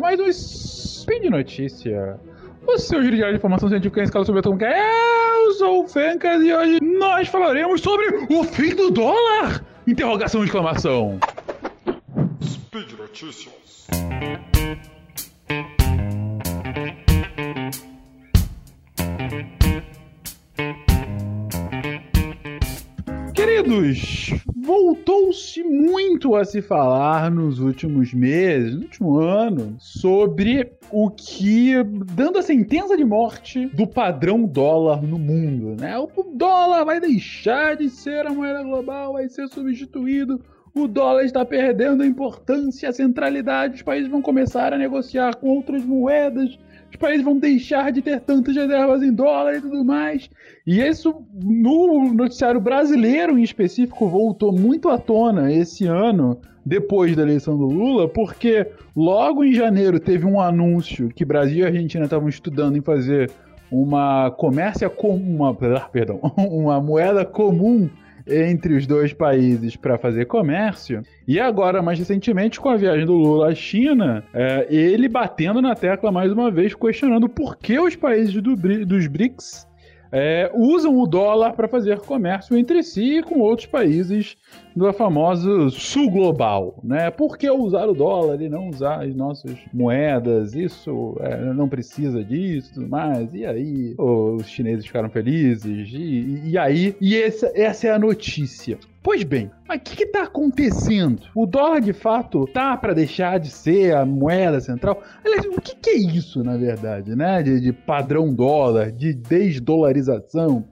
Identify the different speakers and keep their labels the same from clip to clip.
Speaker 1: mais um Speed Notícia. O seu giro de informação científica em escala subatômica. Eu sou o Fencas e hoje nós falaremos sobre o fim do dólar! Interrogação de exclamação.
Speaker 2: Speed Notícias.
Speaker 1: Queridos, voltou-se muito a se falar nos últimos meses, no último ano, sobre o que, dando a sentença de morte do padrão dólar no mundo, né? O dólar vai deixar de ser a moeda global, vai ser substituído o dólar está perdendo a importância, a centralidade, os países vão começar a negociar com outras moedas, os países vão deixar de ter tantas reservas em dólar e tudo mais. E isso, no noticiário brasileiro em específico, voltou muito à tona esse ano, depois da eleição do Lula, porque logo em janeiro teve um anúncio que Brasil e Argentina estavam estudando em fazer uma comércia com uma, perdão, uma moeda comum entre os dois países para fazer comércio. E agora, mais recentemente, com a viagem do Lula à China, é, ele batendo na tecla mais uma vez, questionando por que os países do, dos BRICS é, usam o dólar para fazer comércio entre si e com outros países do famoso sul global, né? Por que usar o dólar e não usar as nossas moedas? Isso é, não precisa disso, mais. E aí os chineses ficaram felizes e, e aí e essa, essa é a notícia. Pois bem, mas o que está acontecendo? O dólar de fato tá para deixar de ser a moeda central? Aliás, o que, que é isso, na verdade, né? De, de padrão dólar, de desdolarização.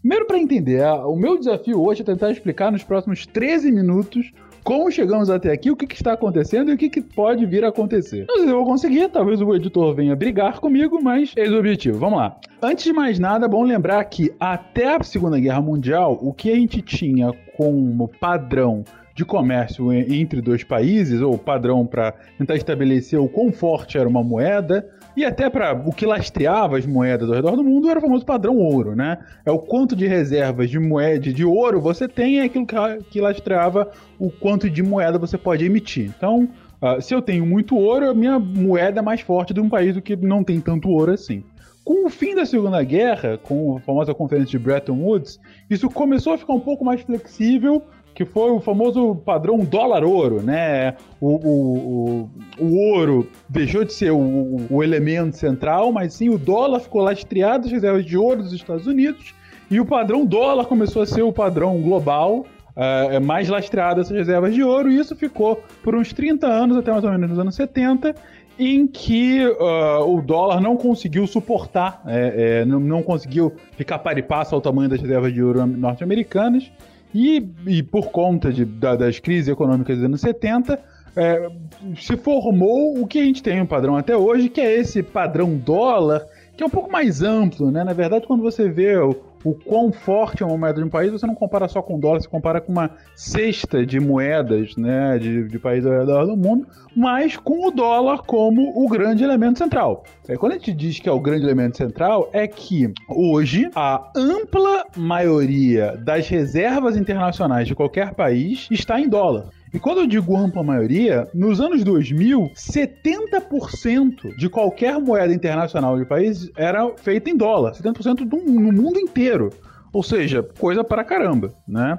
Speaker 1: Primeiro, para entender, o meu desafio hoje é tentar explicar nos próximos 13 minutos como chegamos até aqui, o que, que está acontecendo e o que, que, pode vir a acontecer. Não sei se eu vou conseguir, talvez o editor venha brigar comigo, mas eis o objetivo. Vamos lá. Antes de mais nada, é bom lembrar que até a Segunda Guerra Mundial, o que a gente tinha como padrão de comércio entre dois países, ou padrão para tentar estabelecer o quão forte era uma moeda, e até para o que lastreava as moedas ao redor do mundo era o famoso padrão ouro, né? É o quanto de reservas de moeda de ouro você tem, é aquilo que, lastreava o quanto de moeda você pode emitir. Então, uh, se eu tenho muito ouro, a minha moeda é mais forte de um país do que não tem tanto ouro assim. Com o fim da Segunda Guerra, com a famosa conferência de Bretton Woods, isso começou a ficar um pouco mais flexível, que foi o famoso padrão dólar-ouro, né? O, o, o, o, ouro deixou de ser o, o, elemento central, mas sim o dólar ficou lastreado as reservas de ouro dos Estados Unidos, e o padrão dólar começou a ser o padrão global, uh, mais lastreado essas reservas de ouro, e isso ficou por uns 30 anos, até mais ou menos nos anos 70, em que uh, o dólar não conseguiu suportar, é, é, não, não, conseguiu ficar para e passo ao tamanho das reservas de ouro norte-americanas, e, e por conta de, da, das crises econômicas dos anos 70, é, se formou o que a gente tem um padrão até hoje, que é esse padrão dólar, que é um pouco mais amplo, né? Na verdade, quando você vê o quão forte é uma moeda de um país, você não compara só com dólar, você compara com uma cesta de moedas, né, de, de países ao redor do mundo, mas com o dólar como o grande elemento central. É, quando a gente diz que é o grande elemento central, é que hoje a ampla maioria das reservas internacionais de qualquer país está em dólar. E quando eu digo ampla maioria, nos anos 2000, 70% de qualquer moeda internacional de país era feita em dólar. 70% do, no mundo inteiro. Ou seja, coisa para caramba, né?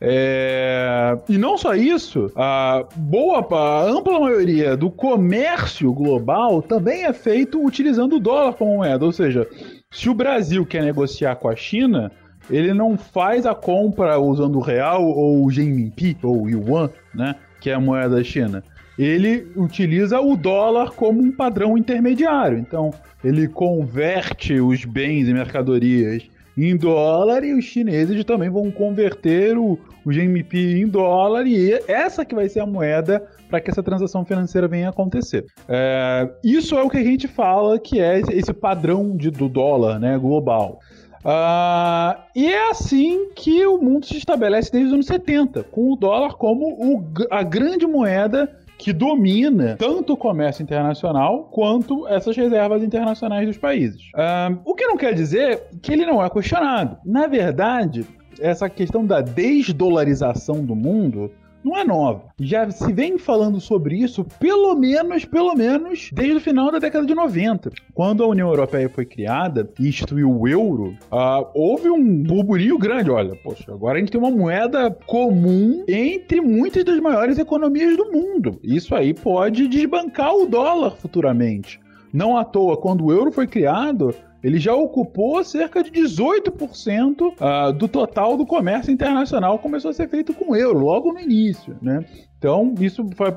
Speaker 1: É... E não só isso, a boa, a ampla maioria do comércio global também é feito utilizando o dólar como moeda. Ou seja, se o Brasil quer negociar com a China, ele não faz a compra usando o real ou o Renminbi ou o yuan, né, que é a moeda da China. Ele utiliza o dólar como um padrão intermediário. Então, ele converte os bens e mercadorias em dólar e os chineses também vão converter o, o GMP em dólar e essa que vai ser a moeda para que essa transação financeira venha a acontecer. É, isso é o que a gente fala que é esse padrão de, do dólar né, global. Uh, e é assim que o mundo se estabelece desde os anos 70, com o dólar como o, a grande moeda que domina tanto o comércio internacional quanto essas reservas internacionais dos países. Uh, o que não quer dizer que ele não é questionado. Na verdade, essa questão da desdolarização do mundo não é nova. Já se vem falando sobre isso pelo menos, pelo menos, desde o final da década de 90. Quando a União Europeia foi criada e instituiu o euro, uh, houve um burburinho grande. Olha, poxa, agora a gente tem uma moeda comum entre muitas das maiores economias do mundo. Isso aí pode desbancar o dólar futuramente. Não à toa, quando o euro foi criado, ele já ocupou cerca de 18% uh, ah, do total do comércio internacional começou a ser feito com euro, logo no início, né? Então, isso foi,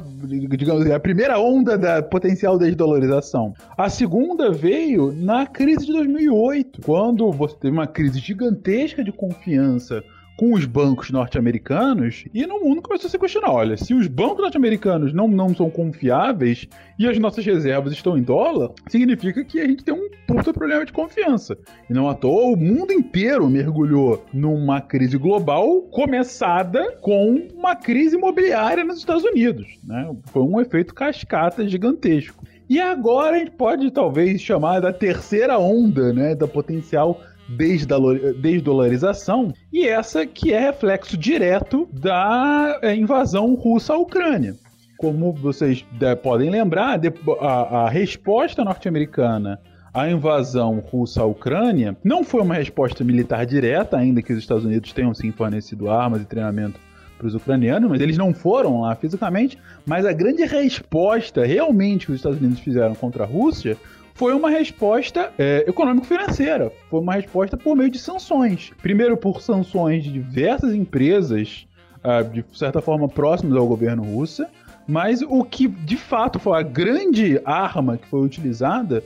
Speaker 1: digamos, a primeira onda da potencial desdolarização. A segunda veio na crise de 2008, quando você teve uma crise gigantesca de confiança com os bancos norte-americanos e no mundo começou a se questionar: olha, se os bancos norte-americanos não, não são confiáveis e as nossas reservas estão em dólar, significa que a gente tem um puta problema de confiança. E não à toa, o mundo inteiro mergulhou numa crise global começada com uma crise imobiliária nos Estados Unidos. Né? Foi um efeito cascata gigantesco. E agora a gente pode talvez chamar da terceira onda né, da potencial desdolarização, e essa que é reflexo direto da é, invasão russa à Ucrânia. Como vocês podem lembrar, a, a resposta norte-americana à invasão russa à Ucrânia não foi uma resposta militar direta, ainda que os Estados Unidos tenham sim fornecido armas e treinamento para os ucranianos, mas eles não foram lá fisicamente. Mas a grande resposta realmente que os Estados Unidos fizeram contra a Rússia foi uma resposta é, econômico-financeira. Foi uma resposta por meio de sanções. Primeiro, por sanções de diversas empresas, uh, de certa forma próximas ao governo russo, mas o que de fato foi a grande arma que foi utilizada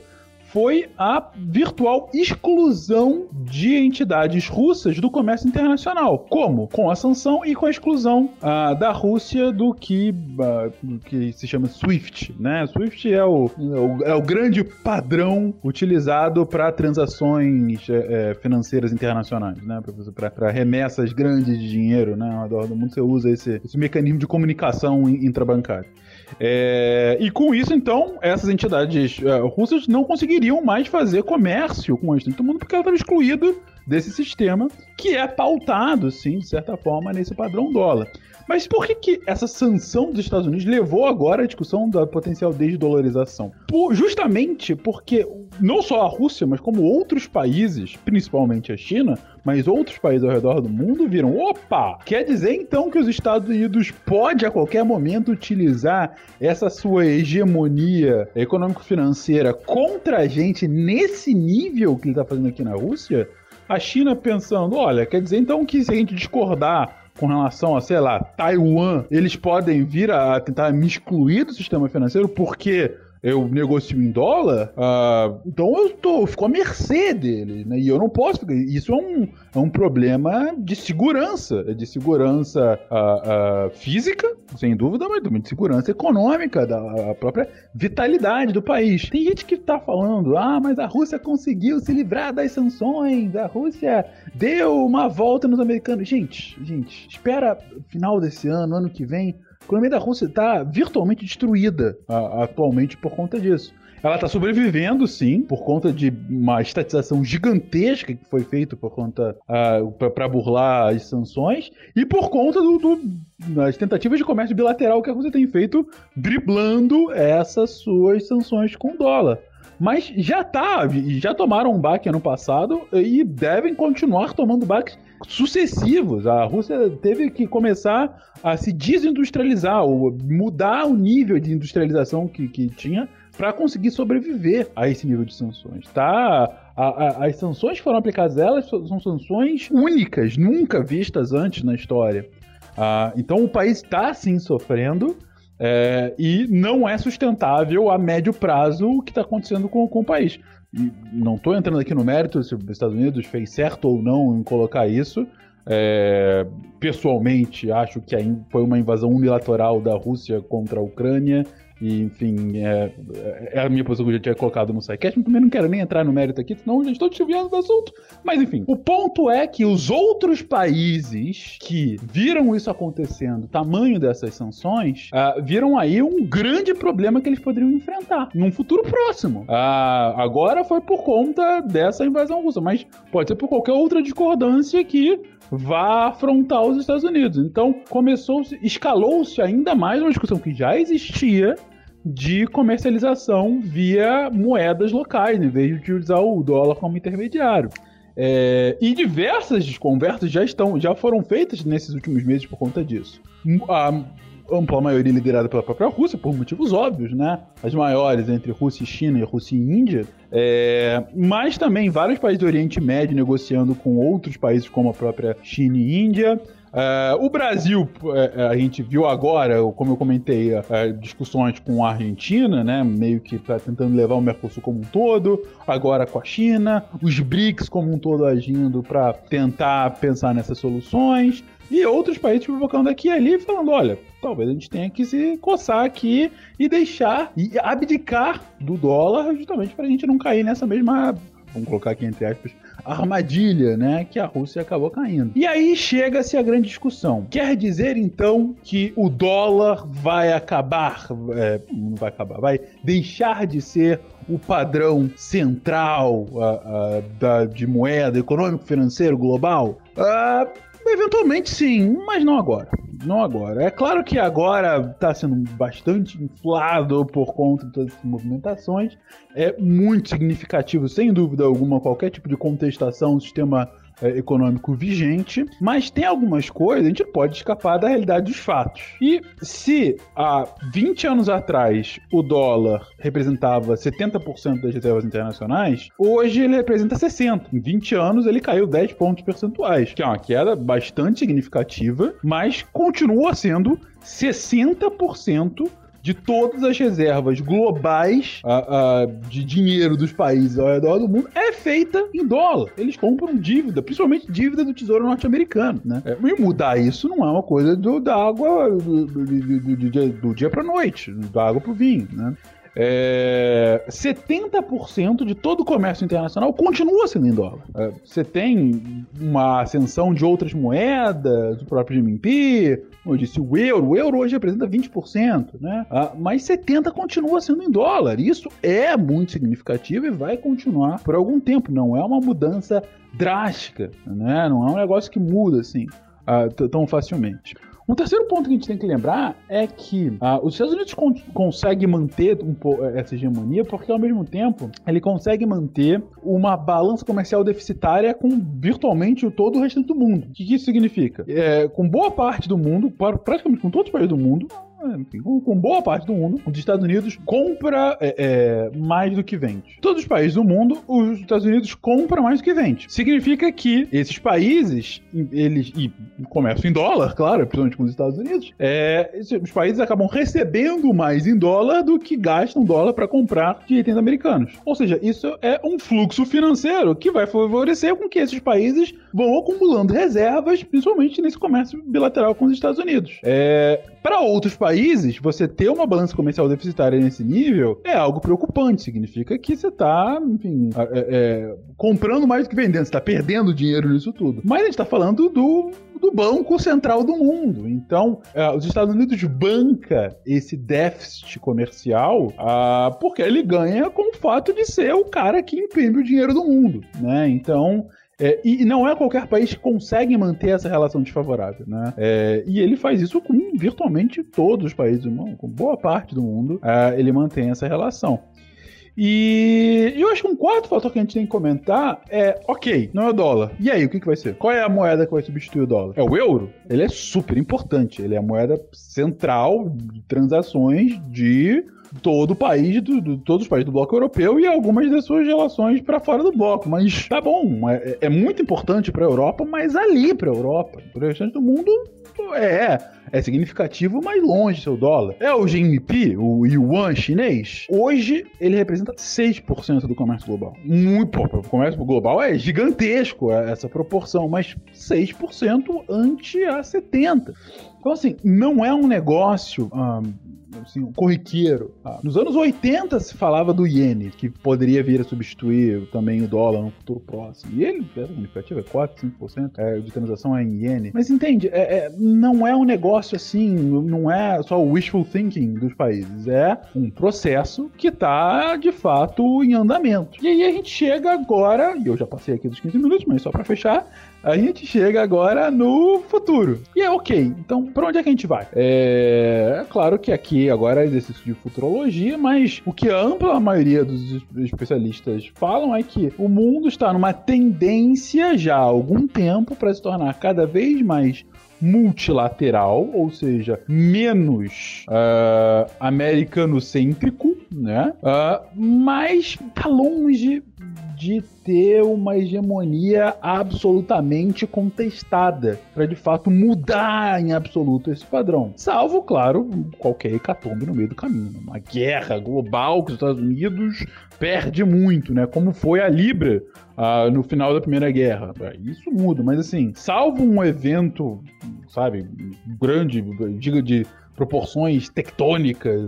Speaker 1: foi a virtual exclusão de entidades russas do comércio internacional. Como? Com a sanção e com a exclusão uh, da Rússia do que, uh, que se chama SWIFT. Né? SWIFT é o, é o, é o grande padrão utilizado para transações é, financeiras internacionais, né? para remessas grandes de dinheiro né? ao redor do mundo. Você usa esse, esse mecanismo de comunicação intrabancária. É, e com isso, então, essas entidades uh, russas não conseguiriam mais fazer comércio com o restante do mundo porque ela estava excluída desse sistema que é pautado, sim, de certa forma, nesse padrão dólar. Mas por que, que essa sanção dos Estados Unidos levou agora à discussão da potencial desdolarização? Por, justamente porque não só a Rússia, mas como outros países, principalmente a China, mas outros países ao redor do mundo viram: opa! Quer dizer então que os Estados Unidos pode a qualquer momento utilizar essa sua hegemonia econômico-financeira contra a gente nesse nível que ele está fazendo aqui na Rússia? A China pensando: olha, quer dizer então que se a gente discordar com relação a, sei lá, Taiwan, eles podem vir a tentar me excluir do sistema financeiro porque eu negocio em dólar, uh, então eu tô, eu fico à mercê dele, né? E eu não posso. Isso é um, é um problema de segurança, de segurança uh, uh, física, sem dúvida, mas também de segurança econômica, da própria vitalidade do país. Tem gente que tá falando, ah, mas a Rússia conseguiu se livrar das sanções, a Rússia deu uma volta nos americanos. Gente, gente, espera final desse ano, ano que vem economia da Rússia está virtualmente destruída a, atualmente por conta disso. Ela está sobrevivendo, sim, por conta de uma estatização gigantesca que foi feita por conta uh, para burlar as sanções e por conta do, do, das tentativas de comércio bilateral que a Rússia tem feito, driblando essas suas sanções com dólar. Mas já tá, já tomaram um baque ano passado e devem continuar tomando baques sucessivos. A Rússia teve que começar a se desindustrializar, ou mudar o nível de industrialização que, que tinha para conseguir sobreviver a esse nível de sanções. Tá? A, a, as sanções que foram aplicadas elas são sanções únicas, nunca vistas antes na história. Ah, então o país está sim sofrendo. É, e não é sustentável a médio prazo o que está acontecendo com, com o país. E não estou entrando aqui no mérito se os Estados Unidos fez certo ou não em colocar isso. É, pessoalmente, acho que foi uma invasão unilateral da Rússia contra a Ucrânia E, enfim, é, é a minha posição que eu já tinha colocado no SciCast, também não quero nem entrar no mérito aqui, senão eu já estou desviando do assunto. Mas, enfim, o ponto é que os outros países que viram isso acontecendo, o tamanho dessas sanções, uh, viram aí um grande problema que eles poderiam enfrentar num futuro próximo. Uh, agora foi por conta dessa invasão russa, mas pode ser por qualquer outra discordância que vá afrontar os Estados Unidos. Então, começou, escalou-se ainda mais uma discussão que já existia de comercialização via moedas locais, em vez de usar o dólar como intermediário. É, e diversas conversas já estão, já foram feitas nesses últimos meses por conta disso. A ampla maioria liderada pela própria Rússia, por motivos óbvios, né? As maiores entre Rússia e China e Rússia e Índia. É, mas também vários países do Oriente Médio negociando com outros países como a própria China e Índia. Uh, o Brasil, uh, a gente viu agora, como eu comentei, uh, discussões com a Argentina, né? Meio que tá tentando levar o Mercosul como um todo, agora com a China, os BRICS como um todo agindo para tentar pensar nessas soluções. E outros países provocando aqui e ali, falando: olha, talvez a gente tenha que se coçar aqui e deixar, e abdicar do dólar, justamente para a gente não cair nessa mesma, vamos colocar aqui entre aspas, armadilha, né, que a Rússia acabou caindo. E aí chega-se a grande discussão. Quer dizer então que o dólar vai acabar, é, não vai acabar, vai deixar de ser o padrão central da, de moeda econômico-financeiro global? Uh, Eventualmente sim, mas não agora. Não agora. É claro que agora está sendo bastante inflado por conta de todas essas movimentações. É muito significativo, sem dúvida alguma, qualquer tipo de contestação sistema econômico vigente, mas tem algumas coisas, a gente pode escapar da realidade dos fatos. E se há 20 anos atrás o dólar representava 70% das reservas internacionais, hoje ele representa 60%. Em 20 anos ele caiu 10 pontos percentuais, que é uma queda bastante significativa, mas continua sendo 60% de todas as reservas globais uh, uh, de dinheiro dos países ao redor do mundo é feita em dólar. Eles compram dívida, principalmente dívida do Tesouro Norte-Americano, né? É, e mudar isso não é uma coisa do, da água do, do, do, do, do dia para noite, da água para o vinho, né? É, 70% de todo o comércio internacional continua sendo em dólar. É, você tem uma ascensão de outras moedas, do próprio GMP, como eu disse, o euro. O euro hoje representa 20%, né? Ah, mas 70% continua sendo em dólar. Isso é muito significativo e vai continuar por algum tempo. Não é uma mudança drástica, né? Não é um negócio que muda assim ah, tão facilmente. Um terceiro ponto que a gente tem que lembrar é que uh, os Estados Unidos con consegue manter um essa hegemonia porque, ao mesmo tempo, ele consegue manter uma balança comercial deficitária com virtualmente todo o restante do mundo. O que, que isso significa? É, com boa parte do mundo, praticamente com todos os países do mundo, com, com, boa parte do mundo, os Estados Unidos compra é, é, mais do que vende. Todos os países do mundo, os Estados Unidos compram mais do que vende. Significa que esses países, eles, e comércio em dólar, claro, principalmente com os Estados Unidos, é, os países acabam recebendo mais em dólar do que gastam dólar para comprar de itens americanos. Ou seja, isso é um fluxo financeiro que vai favorecer com que esses países vão acumulando reservas, principalmente nesse comércio bilateral com os Estados Unidos. É, para outros países, você ter uma balança comercial deficitária nesse nível é algo preocupante. Significa que você está, enfim, é, é, comprando mais do que vendendo, você está perdendo dinheiro nisso tudo. Mas a gente está falando do do Banco Central do Mundo. Então, é, os Estados Unidos banca esse déficit comercial ah, porque ele ganha com o fato de ser o cara que imprime o dinheiro do mundo, né? Então, é, e não é qualquer país que consegue manter essa relação desfavorável, né? É, e ele faz isso com virtualmente todos os países do mundo, com boa parte do mundo, é, ele mantém essa relação. E eu acho que um quarto fator que a gente tem que comentar é, ok, não é o dólar. E aí, o que, que vai ser? Qual é a moeda que vai substituir o dólar? É o euro? Ele é super importante. Ele é a moeda central de transações de todo o país, do, do, todos os países do bloco europeu e algumas das suas relações para fora do bloco. Mas tá bom, é, é muito importante para a Europa, mas ali para a Europa. Para o restante do mundo, é, é significativo, mas longe seu dólar. É o GNP, o yuan chinês. Hoje ele representa 6% do comércio global. Muito, pô, o comércio global é gigantesco essa proporção, mas 6% ante a 70%. Então, assim, não é um negócio assim, corriqueiro. Ah, nos anos 80 se falava do iene, que poderia vir a substituir também o dólar no futuro próximo. E ele era significativo, é 4, 5% é, de transação é em iene. Mas entende, é, é, não é um negócio assim, não é só o wishful thinking dos países, é um processo que está de fato em andamento. E aí a gente chega agora, e eu já passei aqui dos 15 minutos, mas só para fechar, a gente chega agora no futuro. E é ok. Então, para onde é que a gente vai? É, é claro que aqui agora é exercício de futurologia, mas o que a ampla maioria dos especialistas falam é que o mundo está numa tendência já há algum tempo para se tornar cada vez mais multilateral, ou seja, menos uh, americano-cêntrico, né? Uh, mas tá longe de ter uma hegemonia absolutamente contestada, para de fato mudar em absoluto esse padrão. Salvo, claro, qualquer hecatombe no meio do caminho. Uma guerra global que os Estados Unidos perde muito, né? Como foi a Libra uh, no final da Primeira Guerra. Isso muda, mas assim, salvo um evento, sabe, grande, diga de proporções tectônicas,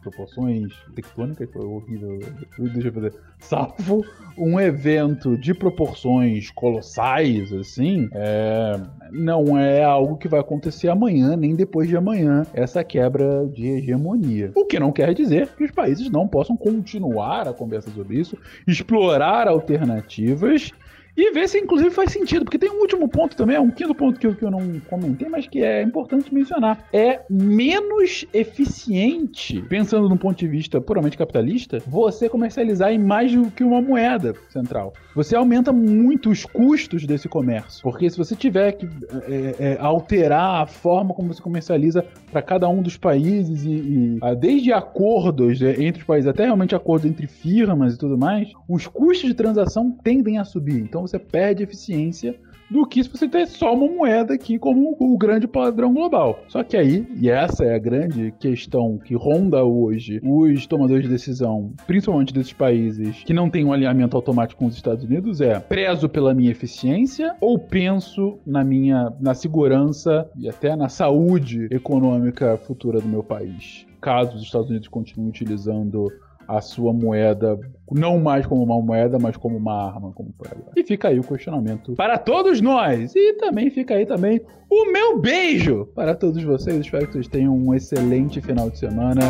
Speaker 1: proporções tectônicas foi horrível, deixa eu fazer, salvo um evento de proporções colossais, assim, é, não é algo que vai acontecer amanhã, nem depois de amanhã, essa quebra de hegemonia. O que não quer dizer que os países não possam continuar a conversa sobre isso, explorar alternativas e ver se, inclusive, faz sentido. Porque tem um último ponto também, um quinto ponto que eu, que eu não comentei, mas que é importante mencionar. É menos eficiente, pensando num ponto de vista puramente capitalista, você comercializar em mais do que uma moeda central. Você aumenta muito os custos desse comércio. Porque se você tiver que é, é, alterar a forma como você comercializa para cada um dos países, e, e ah, desde acordos é, entre os países até realmente acordos entre firmas e tudo mais, os custos de transação tendem a subir. Então você perde eficiência do que se você ter só uma moeda aqui como o grande padrão global. Só que aí, e essa é a grande questão que ronda hoje os tomadores de decisão, principalmente desses países que não têm um alinhamento automático com os Estados Unidos, é prezo pela minha eficiência ou penso na minha na segurança e até na saúde econômica futura do meu país. Caso os Estados Unidos continuem utilizando a sua moeda, não mais como uma moeda, mas como uma arma, como foi. E fica aí o questionamento para todos nós. E também fica aí também o meu beijo para todos vocês. Espero que vocês tenham um excelente final de semana.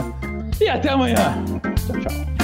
Speaker 1: E até amanhã. Tchau, tchau.